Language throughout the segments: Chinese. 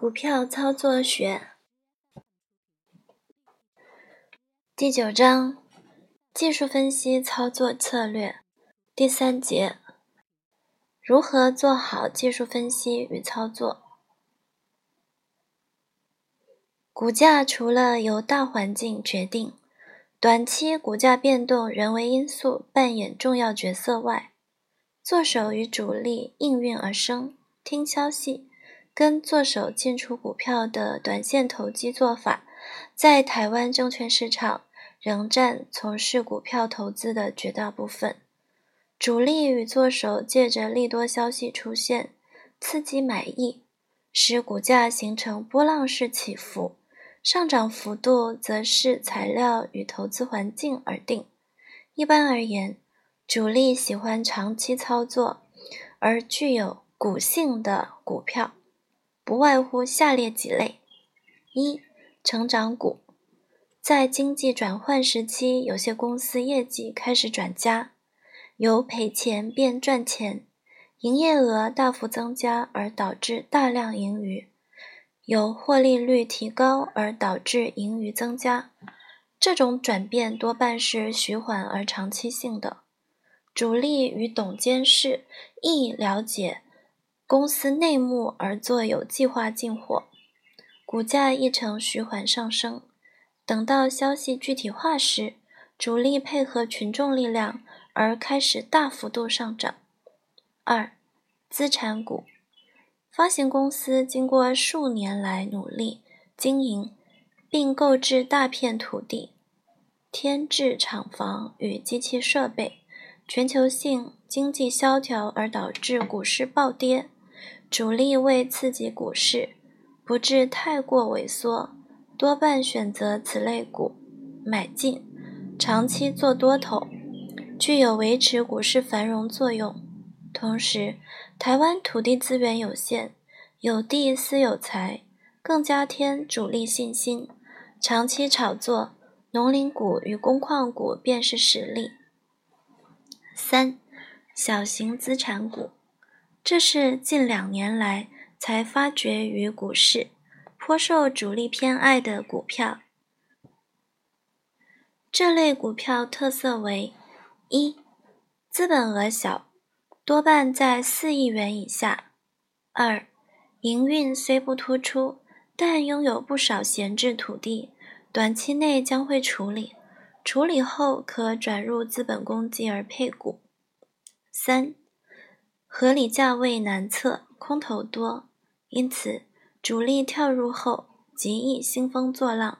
股票操作学第九章：技术分析操作策略第三节：如何做好技术分析与操作？股价除了由大环境决定，短期股价变动人为因素扮演重要角色外，做手与主力应运而生，听消息。跟做手进出股票的短线投机做法，在台湾证券市场仍占从事股票投资的绝大部分。主力与做手借着利多消息出现，刺激买意，使股价形成波浪式起伏，上涨幅度则是材料与投资环境而定。一般而言，主力喜欢长期操作而具有股性的股票。不外乎下列几类：一、成长股，在经济转换时期，有些公司业绩开始转佳，由赔钱变赚钱，营业额大幅增加而导致大量盈余，由获利率提高而导致盈余增加。这种转变多半是徐缓而长期性的，主力与董监事亦了解。公司内幕而做有计划进货，股价亦呈徐缓上升。等到消息具体化时，主力配合群众力量而开始大幅度上涨。二、资产股，发行公司经过数年来努力经营，并购置大片土地、添置厂房与机器设备，全球性经济萧条而导致股市暴跌。主力为刺激股市不致太过萎缩，多半选择此类股买进，长期做多头，具有维持股市繁荣作用。同时，台湾土地资源有限，有地私有财，更加添主力信心。长期炒作农林股与工矿股便是实例。三，小型资产股。这是近两年来才发掘于股市，颇受主力偏爱的股票。这类股票特色为：一、资本额小，多半在四亿元以下；二、营运虽不突出，但拥有不少闲置土地，短期内将会处理，处理后可转入资本公积而配股；三。合理价位难测，空头多，因此主力跳入后极易兴风作浪，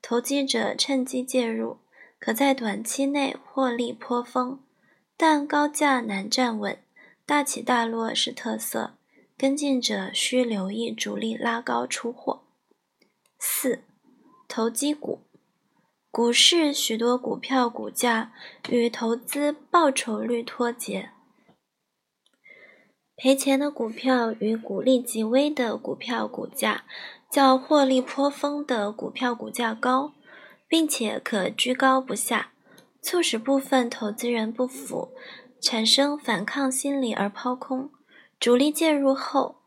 投机者趁机介入，可在短期内获利颇丰，但高价难站稳，大起大落是特色，跟进者需留意主力拉高出货。四、投机股，股市许多股票股价与投资报酬率脱节。赔钱的股票与股利极微的股票股价，较获利颇丰的股票股价高，并且可居高不下，促使部分投资人不服，产生反抗心理而抛空。主力介入后，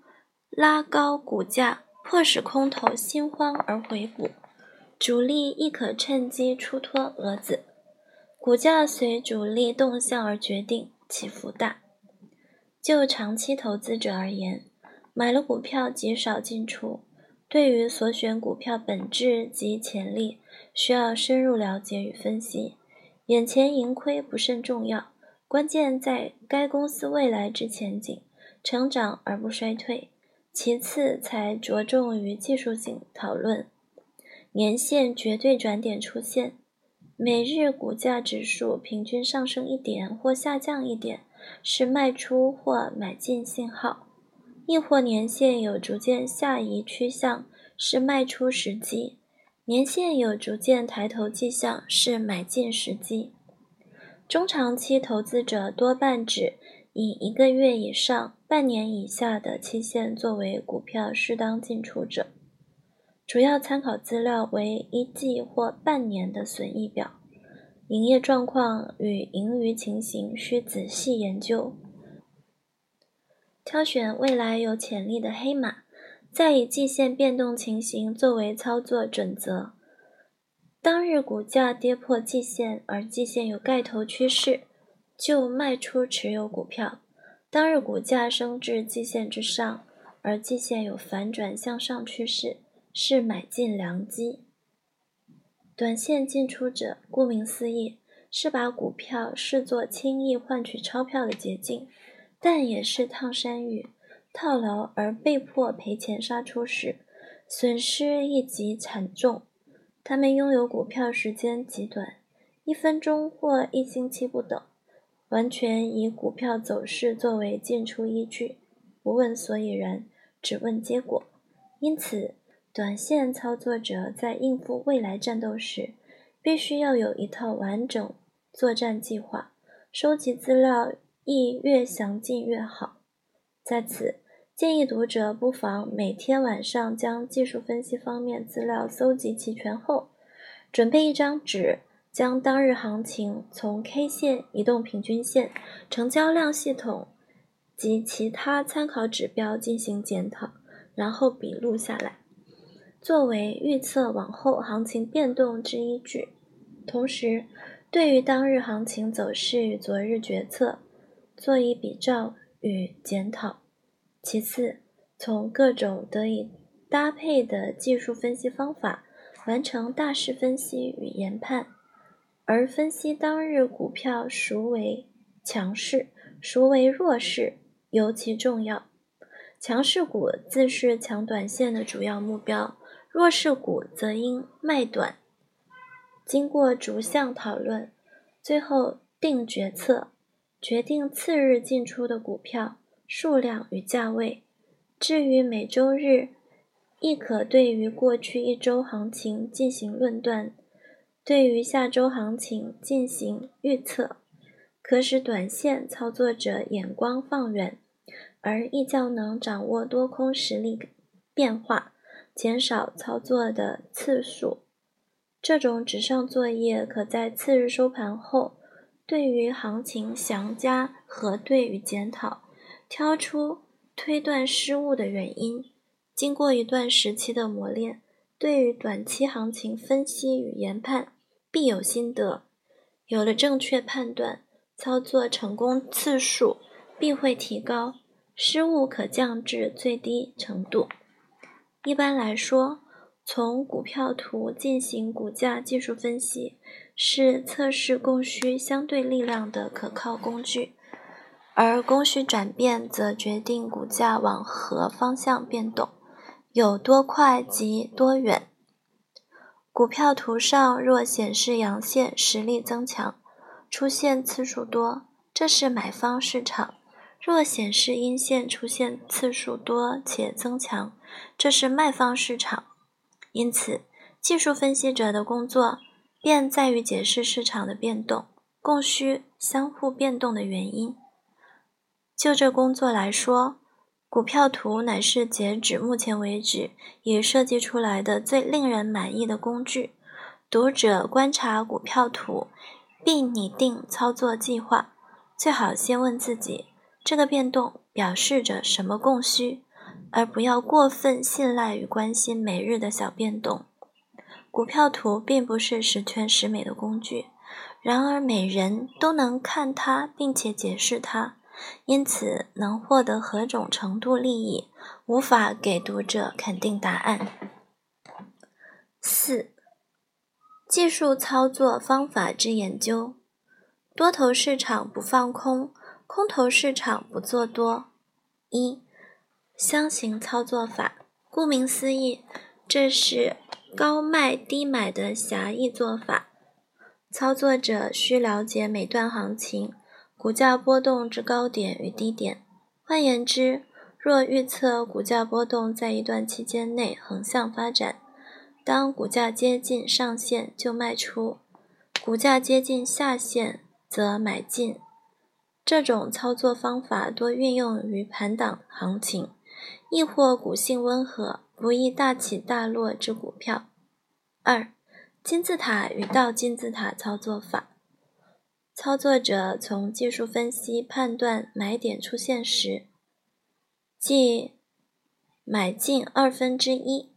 拉高股价，迫使空头心慌而回补，主力亦可趁机出脱蛾子，股价随主力动向而决定，起伏大。就长期投资者而言，买了股票极少进出，对于所选股票本质及潜力，需要深入了解与分析。眼前盈亏不甚重要，关键在该公司未来之前景，成长而不衰退。其次才着重于技术性讨论。年线绝对转点出现，每日股价指数平均上升一点或下降一点。是卖出或买进信号，亦或年线有逐渐下移趋向，是卖出时机；年线有逐渐抬头迹象，是买进时机。中长期投资者多半指以一个月以上、半年以下的期限作为股票适当进出者，主要参考资料为一季或半年的损益表。营业状况与盈余情形需仔细研究，挑选未来有潜力的黑马，再以季线变动情形作为操作准则。当日股价跌破季线，而季线有盖头趋势，就卖出持有股票；当日股价升至季线之上，而季线有反转向上趋势，是买进良机。短线进出者，顾名思义，是把股票视作轻易换取钞票的捷径，但也是烫山芋，套牢而被迫赔钱杀出时，损失亦极惨重。他们拥有股票时间极短，一分钟或一星期不等，完全以股票走势作为进出依据，不问所以然，只问结果。因此，短线操作者在应付未来战斗时，必须要有一套完整作战计划，收集资料亦越详尽越好。在此。建议读者不妨每天晚上将技术分析方面资料搜集齐全后，准备一张纸，将当日行情从 K 线、移动平均线、成交量系统及其他参考指标进行检讨，然后笔录下来，作为预测往后行情变动之依据。同时，对于当日行情走势与昨日决策，做以比照与检讨。其次，从各种得以搭配的技术分析方法完成大势分析与研判，而分析当日股票孰为强势，孰为弱势尤其重要。强势股自是抢短线的主要目标，弱势股则应卖短。经过逐项讨论，最后定决策，决定次日进出的股票。数量与价位。至于每周日，亦可对于过去一周行情进行论断，对于下周行情进行预测，可使短线操作者眼光放远，而亦较能掌握多空实力变化，减少操作的次数。这种纸上作业，可在次日收盘后，对于行情详加核对与检讨。挑出推断失误的原因，经过一段时期的磨练，对于短期行情分析与研判必有心得。有了正确判断，操作成功次数必会提高，失误可降至最低程度。一般来说，从股票图进行股价技术分析，是测试供需相对力量的可靠工具。而供需转变则决定股价往何方向变动，有多快及多远。股票图上若显示阳线实力增强，出现次数多，这是买方市场；若显示阴线出现次数多且增强，这是卖方市场。因此，技术分析者的工作便在于解释市场的变动、供需相互变动的原因。就这工作来说，股票图乃是截止目前为止已设计出来的最令人满意的工具。读者观察股票图，并拟定操作计划，最好先问自己：这个变动表示着什么供需，而不要过分信赖与关心每日的小变动。股票图并不是十全十美的工具，然而每人都能看它，并且解释它。因此，能获得何种程度利益，无法给读者肯定答案。四、技术操作方法之研究：多头市场不放空，空头市场不做多。一、箱型操作法。顾名思义，这是高卖低买的狭义做法。操作者需了解每段行情。股价波动之高点与低点，换言之，若预测股价波动在一段期间内横向发展，当股价接近上限就卖出，股价接近下限则买进。这种操作方法多运用于盘档行情，亦或股性温和、不易大起大落之股票。二、金字塔与倒金字塔操作法。操作者从技术分析判断买点出现时，即买进二分之一，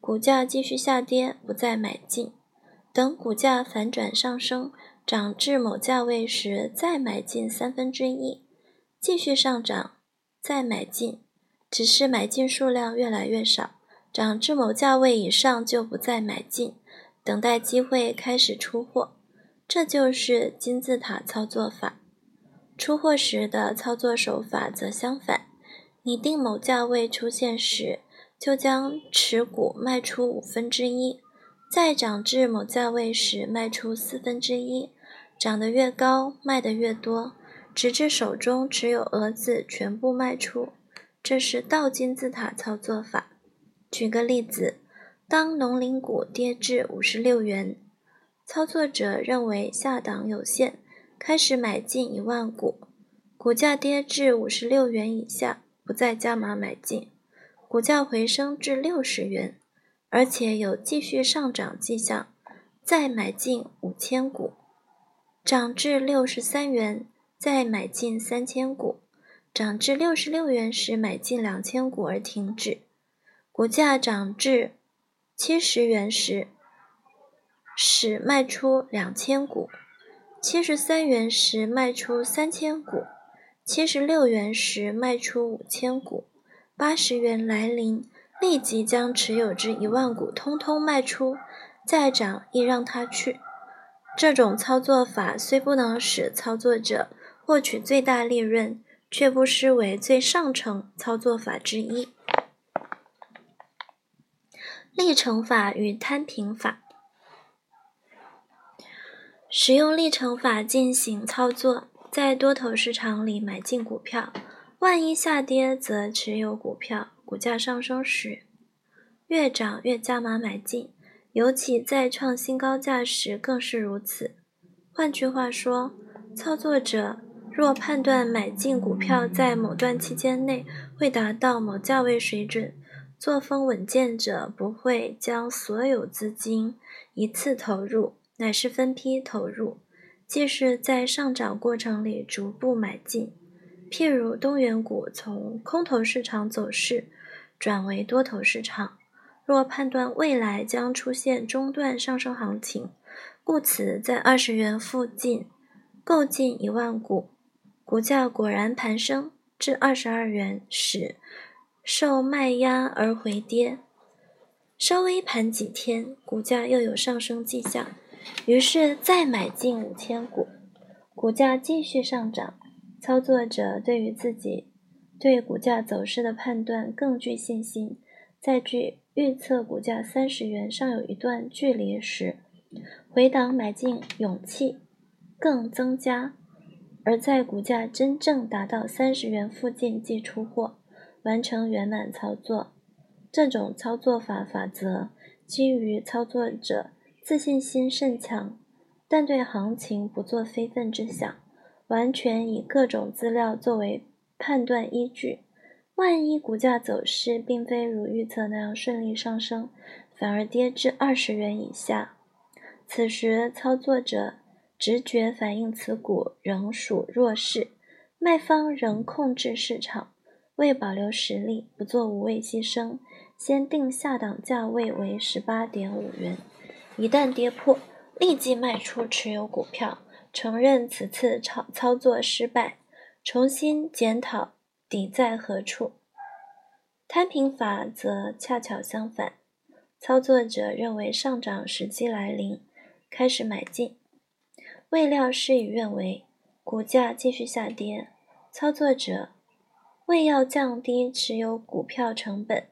股价继续下跌，不再买进，等股价反转上升，涨至某价位时再买进三分之一，继续上涨，再买进，只是买进数量越来越少，涨至某价位以上就不再买进，等待机会开始出货，这就是金字塔操作法。出货时的操作手法则相反。拟定某价位出现时，就将持股卖出五分之一；再涨至某价位时，卖出四分之一。涨得越高，卖得越多，直至手中持有额子全部卖出。这是倒金字塔操作法。举个例子，当农林股跌至五十六元，操作者认为下档有限，开始买进一万股，股价跌至五十六元以下。不再加码买进，股价回升至六十元，而且有继续上涨迹象，再买进五千股，涨至六十三元，再买进三千股，涨至六十六元时买进两千股而停止，股价涨至七十元时，使卖出两千股，七十三元时卖出三千股。七十六元时卖出五千股，八十元来临，立即将持有至一万股通通卖出，再涨亦让它去。这种操作法虽不能使操作者获取最大利润，却不失为最上乘操作法之一。历程法与摊平法，使用历程法进行操作。在多头市场里买进股票，万一下跌则持有股票；股价上升时，越涨越加码买进，尤其在创新高价时更是如此。换句话说，操作者若判断买进股票在某段期间内会达到某价位水准，作风稳健者不会将所有资金一次投入，乃是分批投入。即是在上涨过程里逐步买进，譬如东元股从空头市场走势转为多头市场，若判断未来将出现中段上升行情，故此在二十元附近购进一万股，股价果然盘升至二十二元时，受卖压而回跌，稍微盘几天，股价又有上升迹象。于是再买进五千股，股价继续上涨。操作者对于自己对股价走势的判断更具信心，再具预测股价三十元尚有一段距离时，回档买进勇气更增加；而在股价真正达到三十元附近即出货，完成圆满操作。这种操作法法则基于操作者。自信心甚强，但对行情不做非分之想，完全以各种资料作为判断依据。万一股价走势并非如预测那样顺利上升，反而跌至二十元以下，此时操作者直觉反映此股仍属弱势，卖方仍控制市场，为保留实力，不做无谓牺牲，先定下档价位为十八点五元。一旦跌破，立即卖出持有股票，承认此次操操作失败，重新检讨底在何处。摊平法则恰巧相反，操作者认为上涨时机来临，开始买进，未料事与愿违，股价继续下跌。操作者为要降低持有股票成本，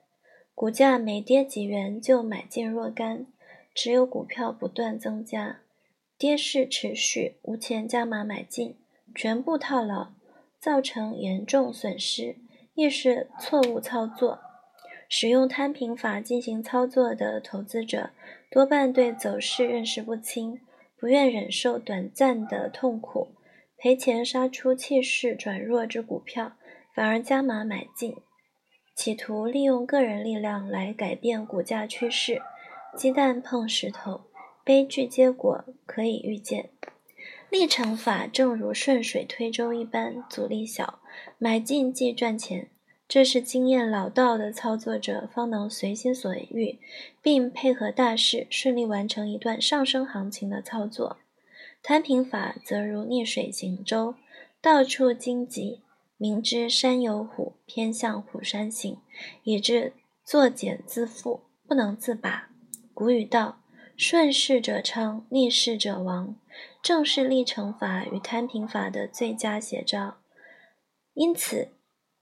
股价每跌几元就买进若干。持有股票不断增加，跌势持续，无钱加码买进，全部套牢，造成严重损失，亦是错误操作。使用摊平法进行操作的投资者，多半对走势认识不清，不愿忍受短暂的痛苦，赔钱杀出气势转弱之股票，反而加码买进，企图利用个人力量来改变股价趋势。鸡蛋碰石头，悲剧结果可以预见。历程法正如顺水推舟一般，阻力小，买进即赚钱；这是经验老道的操作者方能随心所欲，并配合大势顺利完成一段上升行情的操作。摊平法则如逆水行舟，到处荆棘，明知山有虎，偏向虎山行，以致作茧自缚，不能自拔。古语道：“顺势者昌，逆势者亡。”正是历程法与摊平法的最佳写照。因此，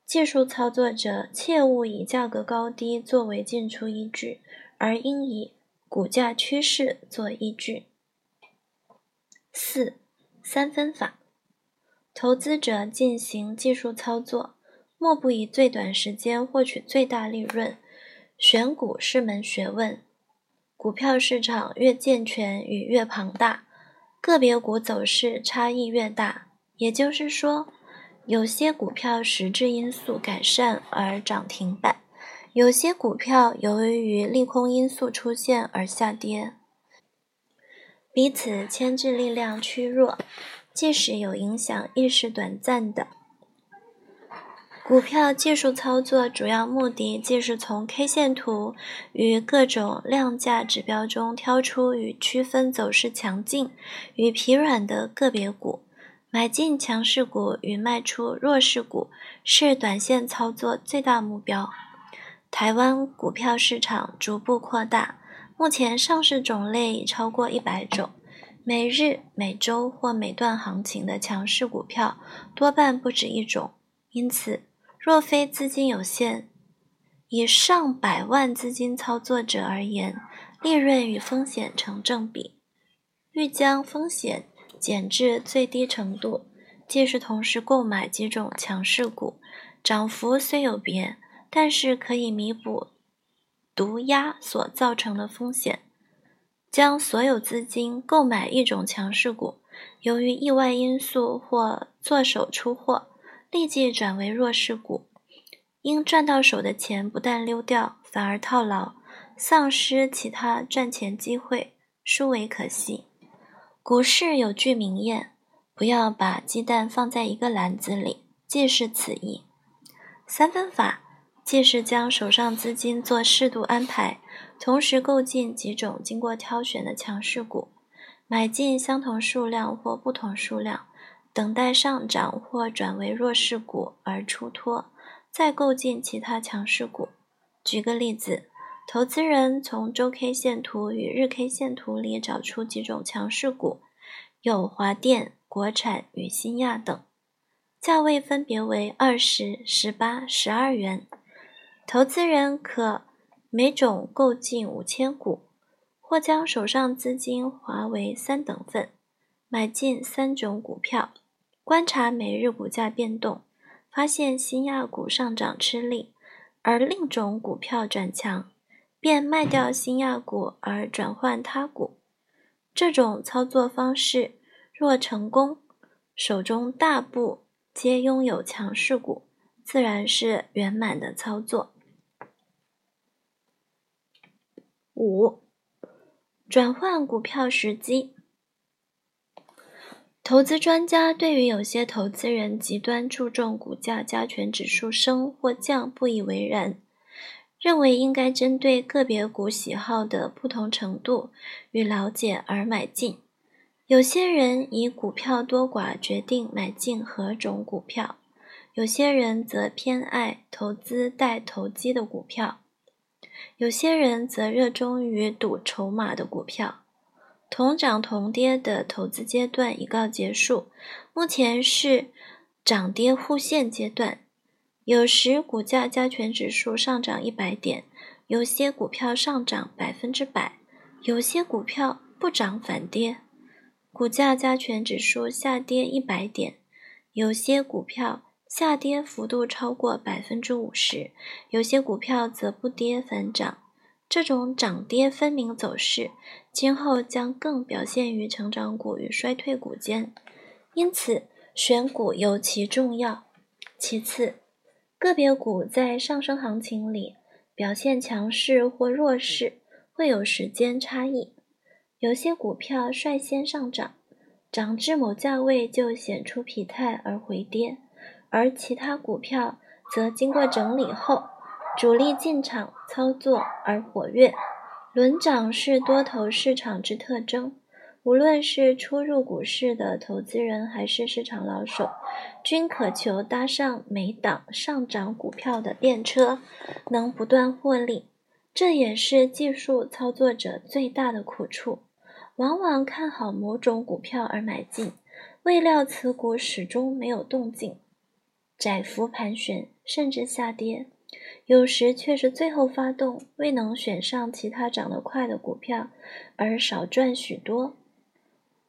技术操作者切勿以价格高低作为进出依据，而应以股价趋势做依据。四三分法，投资者进行技术操作，莫不以最短时间获取最大利润。选股是门学问，股票市场越健全与越庞大，个别股走势差异越大。也就是说，有些股票实质因素改善而涨停板，有些股票由于利空因素出现而下跌。彼此牵制力量趋弱，即使有影响，亦是短暂的。股票技术操作主要目的，即是从 K 线图与各种量价指标中挑出与区分走势强劲与疲软的个别股，买进强势股与卖出弱势股，是短线操作最大目标。台湾股票市场逐步扩大。目前上市种类已超过一百种，每日、每周或每段行情的强势股票多半不止一种。因此，若非资金有限，以上百万资金操作者而言，利润与风险成正比。欲将风险减至最低程度，即是同时购买几种强势股，涨幅虽有别，但是可以弥补。毒压所造成的风险，将所有资金购买一种强势股，由于意外因素或做手出货，立即转为弱势股，因赚到手的钱不但溜掉，反而套牢，丧失其他赚钱机会，殊为可惜。股市有句名言：“不要把鸡蛋放在一个篮子里”，即是此意。三分法。即是将手上资金做适度安排，同时购进几种经过挑选的强势股，买进相同数量或不同数量，等待上涨或转为弱势股而出脱，再购进其他强势股。举个例子，投资人从周 K 线图与日 K 线图里找出几种强势股，有华电、国产与新亚等，价位分别为二十、十八、十二元。投资人可每种购进五千股，或将手上资金划为三等份，买进三种股票，观察每日股价变动，发现新亚股上涨吃力，而另种股票转强，便卖掉新亚股而转换他股。这种操作方式若成功，手中大部皆拥有强势股，自然是圆满的操作。五、转换股票时机。投资专家对于有些投资人极端注重股价加权指数升或降不以为然，认为应该针对个别股喜好的不同程度与了解而买进。有些人以股票多寡决定买进何种股票，有些人则偏爱投资带投机的股票。有些人则热衷于赌筹码的股票。同涨同跌的投资阶段已告结束，目前是涨跌互现阶段。有时股价加权指数上涨一百点，有些股票上涨百分之百，有些股票不涨反跌。股价加权指数下跌一百点，有些股票。下跌幅度超过百分之五十，有些股票则不跌反涨。这种涨跌分明走势，今后将更表现于成长股与衰退股间，因此选股尤其重要。其次，个别股在上升行情里表现强势或弱势，会有时间差异。有些股票率先上涨，涨至某价位就显出疲态而回跌。而其他股票则经过整理后，主力进场操作而活跃。轮涨是多头市场之特征。无论是初入股市的投资人，还是市场老手，均渴求搭上每档上涨股票的便车，能不断获利。这也是技术操作者最大的苦处。往往看好某种股票而买进，未料此股始终没有动静，窄幅盘旋，甚至下跌。有时却是最后发动，未能选上其他涨得快的股票，而少赚许多。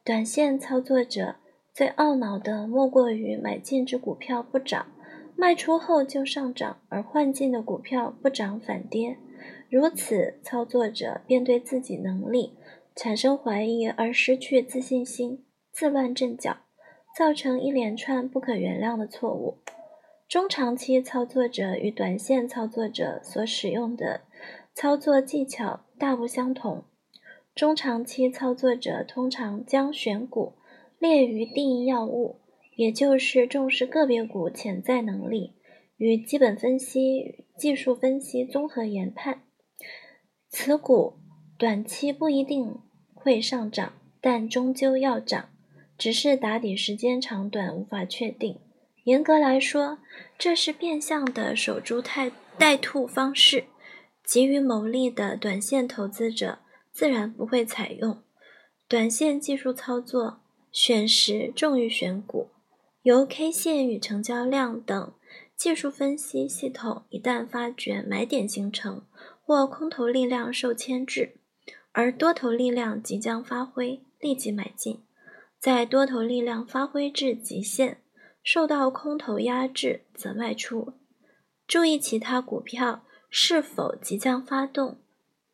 短线操作者最懊恼的莫过于买进之股票不涨，卖出后就上涨，而换进的股票不涨反跌。如此，操作者便对自己能力产生怀疑，而失去自信心，自乱阵脚，造成一连串不可原谅的错误。中长期操作者与短线操作者所使用的操作技巧大不相同。中长期操作者通常将选股列于第一要务，也就是重视个别股潜在能力与基本分析、技术分析综合研判。此股短期不一定会上涨，但终究要涨，只是打底时间长短无法确定。严格来说，这是变相的守株待待兔方式，急于牟利的短线投资者。自然不会采用短线技术操作，选时重于选股。由 K 线与成交量等技术分析系统一旦发觉买点形成或空头力量受牵制，而多头力量即将发挥，立即买进；在多头力量发挥至极限，受到空头压制，则卖出。注意其他股票是否即将发动。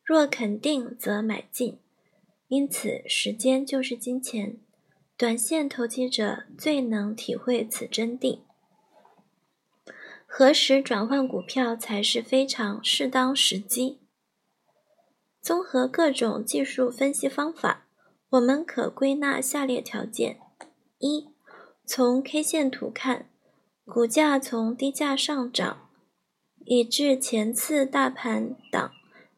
若肯定，则买进。因此，时间就是金钱。短线投机者最能体会此真谛。何时转换股票才是非常适当时机？综合各种技术分析方法，我们可归纳下列条件：一、从 K 线图看，股价从低价上涨，以至前次大盘档。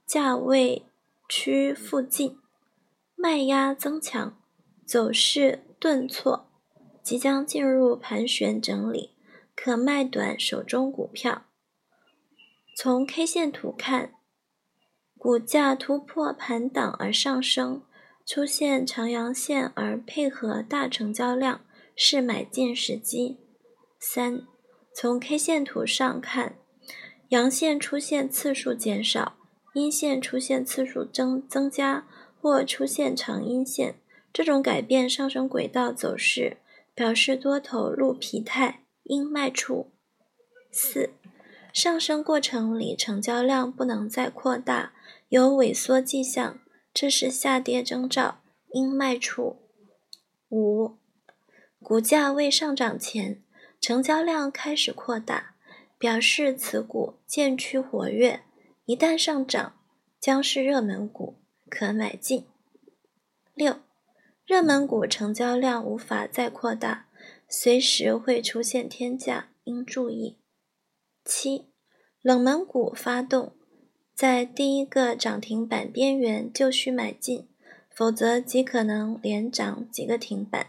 价位区附近卖压增强，走势顿挫，即将进入盘旋整理，可卖短手中股票。从 K 线图看，股价突破盘档而上升，出现长阳线而配合大成交量，是买进时机。三，从 K 线图上看，阳线出现次数减少。阴线出现次数增增加，或出现长阴线，这种改变上升轨道走势，表示多头入疲态，应卖出。四、上升过程里成交量不能再扩大，有萎缩迹象，这是下跌征兆，应卖出。五、股价未上涨前，成交量开始扩大，表示此股渐趋活跃。一旦上涨，将是热门股，可买进。六，热门股成交量无法再扩大，随时会出现天价，应注意。七，冷门股发动，在第一个涨停板边缘就需买进，否则极可能连涨几个停板。